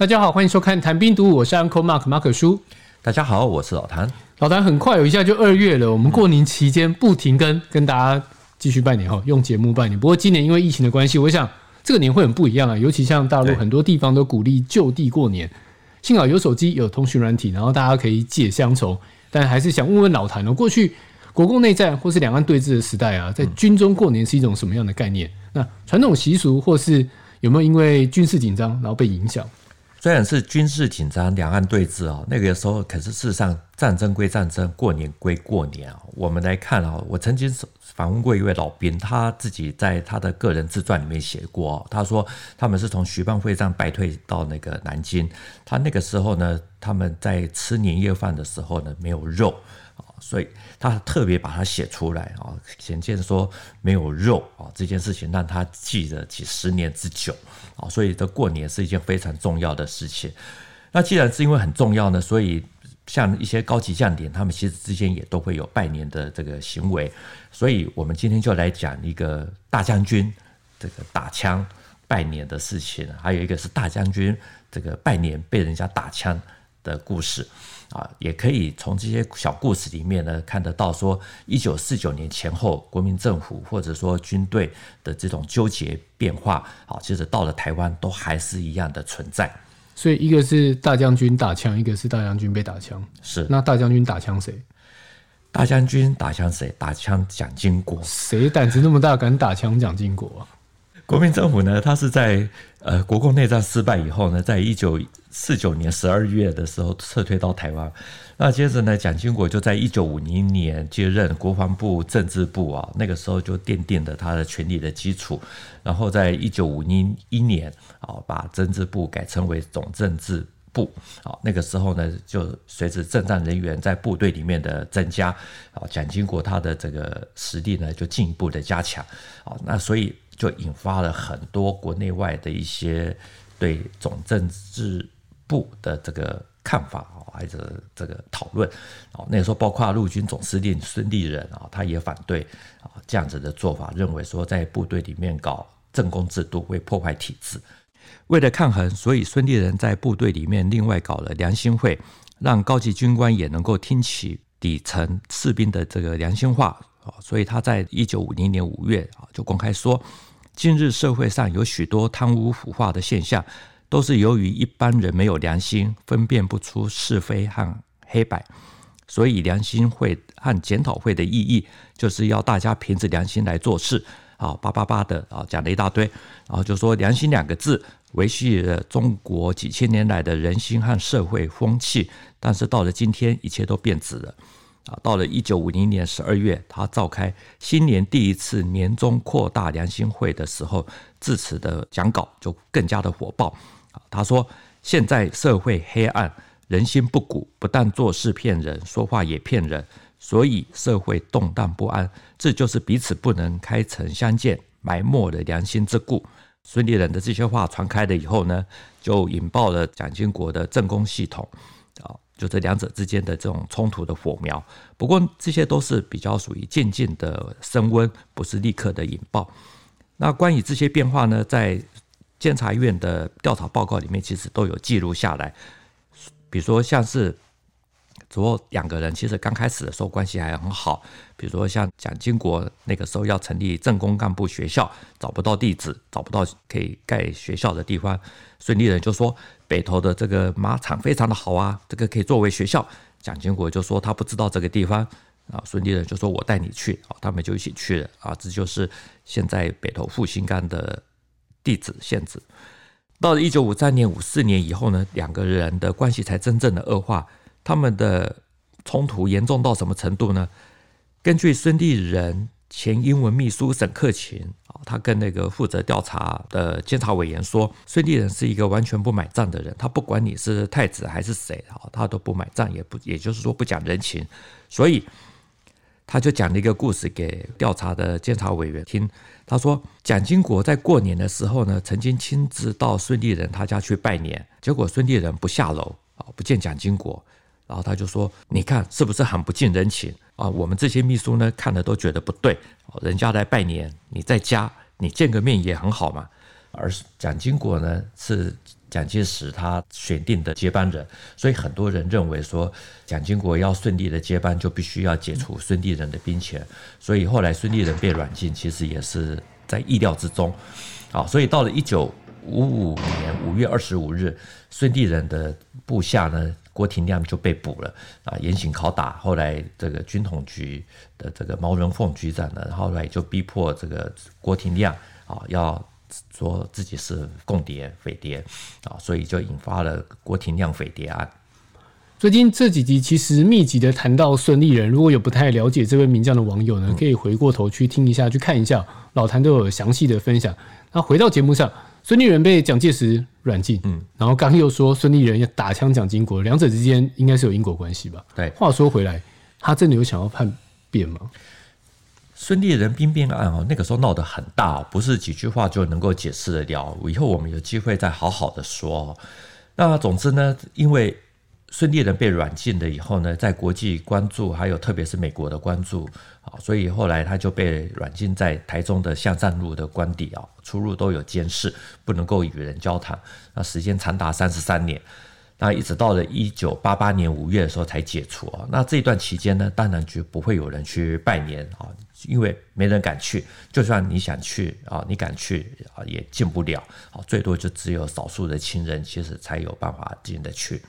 大家好，欢迎收看《谈兵读武》，我是 Uncle Mark 马可叔。大家好，我是老谭。老谭，很快有一下就二月了，我们过年期间不停跟跟大家继续拜年哈，用节目拜年。不过今年因为疫情的关系，我想这个年会很不一样啊，尤其像大陆很多地方都鼓励就地过年。幸好有手机，有通讯软体，然后大家可以解乡愁。但还是想问问老谭哦，过去国共内战或是两岸对峙的时代啊，在军中过年是一种什么样的概念？那传统习俗或是有没有因为军事紧张然后被影响？虽然是军事紧张，两岸对峙哦，那个时候可是事实上战争归战争，过年归过年啊。我们来看啊，我曾经访问过一位老兵，他自己在他的个人自传里面写过，他说他们是从徐蚌会战败退到那个南京，他那个时候呢，他们在吃年夜饭的时候呢，没有肉啊。所以他特别把它写出来啊，显见说没有肉啊这件事情让他记了几十年之久啊，所以这过年是一件非常重要的事情。那既然是因为很重要呢，所以像一些高级将领，他们其实之间也都会有拜年的这个行为。所以我们今天就来讲一个大将军这个打枪拜年的事情，还有一个是大将军这个拜年被人家打枪的故事。啊，也可以从这些小故事里面呢，看得到说，一九四九年前后，国民政府或者说军队的这种纠结变化，啊，其实到了台湾都还是一样的存在。所以，一个是大将军打枪，一个是大将军被打枪。是，那大将军打枪谁？大将军打枪谁？打枪蒋经国。谁胆子那么大，敢打枪蒋经国啊？国民政府呢，他是在呃国共内战失败以后呢，在一九四九年十二月的时候撤退到台湾。那接着呢，蒋经国就在一九五零年接任国防部政治部啊，那个时候就奠定了他的权力的基础。然后在一九五零一年啊，把政治部改称为总政治部啊，那个时候呢，就随着政战人员在部队里面的增加啊，蒋经国他的这个实力呢就进一步的加强啊，那所以。就引发了很多国内外的一些对总政治部的这个看法啊，还是这个讨论啊。那时候，包括陆军总司令孙立人啊，他也反对啊这样子的做法，认为说在部队里面搞政工制度会破坏体制。为了抗衡，所以孙立人在部队里面另外搞了良心会，让高级军官也能够听取底层士兵的这个良心话啊。所以他在一九五零年五月啊，就公开说。今日社会上有许多贪污腐化的现象，都是由于一般人没有良心，分辨不出是非和黑白。所以良心会和检讨会的意义，就是要大家凭着良心来做事。啊，叭叭叭的啊，讲了一大堆，然后就说良心两个字维系了中国几千年来的人心和社会风气，但是到了今天，一切都变质了。啊，到了一九五零年十二月，他召开新年第一次年终扩大良心会的时候，致辞的讲稿就更加的火爆。啊，他说：“现在社会黑暗，人心不古，不但做事骗人，说话也骗人，所以社会动荡不安。这就是彼此不能开诚相见，埋没了良心之故。”孙立人的这些话传开了以后呢，就引爆了蒋经国的政工系统。啊。就这两者之间的这种冲突的火苗，不过这些都是比较属于渐进的升温，不是立刻的引爆。那关于这些变化呢，在监察院的调查报告里面，其实都有记录下来。比如说，像是。之后两个人其实刚开始的时候关系还很好，比如说像蒋经国那个时候要成立政工干部学校，找不到地址，找不到可以盖学校的地方，孙立人就说北投的这个马场非常的好啊，这个可以作为学校。蒋经国就说他不知道这个地方啊，孙立人就说我带你去啊，他们就一起去了啊，这就是现在北投复兴干的地址现址。到了一九五三年、五四年以后呢，两个人的关系才真正的恶化。他们的冲突严重到什么程度呢？根据孙立人前英文秘书沈克勤啊，他跟那个负责调查的监察委员说，孙立人是一个完全不买账的人，他不管你是太子还是谁啊，他都不买账，也不也就是说不讲人情，所以他就讲了一个故事给调查的监察委员听。他说，蒋经国在过年的时候呢，曾经亲自到孙立人他家去拜年，结果孙立人不下楼啊，不见蒋经国。然后他就说：“你看是不是很不近人情啊？我们这些秘书呢，看了都觉得不对。人家来拜年，你在家，你见个面也很好嘛。而蒋经国呢是蒋介石他选定的接班人，所以很多人认为说蒋经国要顺利的接班，就必须要解除孙立人的兵权，所以后来孙立人被软禁，其实也是在意料之中。好，所以到了一九五五年五月二十五日，孙立人的部下呢，郭廷亮就被捕了啊，严刑拷打。后来这个军统局的这个毛人凤局长呢，后来就逼迫这个郭廷亮啊，要说自己是共谍匪谍啊，所以就引发了郭廷亮匪谍案。最近这几集其实密集的谈到孙立人，如果有不太了解这位名将的网友呢，可以回过头去听一下，去看一下，老谭都有详细的分享。那回到节目上。孙立人被蒋介石软禁，嗯，然后刚又说孙立人要打枪蒋经国，两者之间应该是有因果关系吧？对。话说回来，他真的有想要叛变吗？孙立人兵变案哦，那个时候闹得很大，不是几句话就能够解释得了。以后我们有机会再好好的说。那总之呢，因为。孙立人被软禁了以后呢，在国际关注，还有特别是美国的关注啊，所以后来他就被软禁在台中的向善路的官邸啊，出入都有监视，不能够与人交谈。那时间长达三十三年，那一直到了一九八八年五月的时候才解除啊。那这段期间呢，当然就不会有人去拜年啊，因为没人敢去，就算你想去啊，你敢去啊，也进不了啊，最多就只有少数的亲人其实才有办法进得去。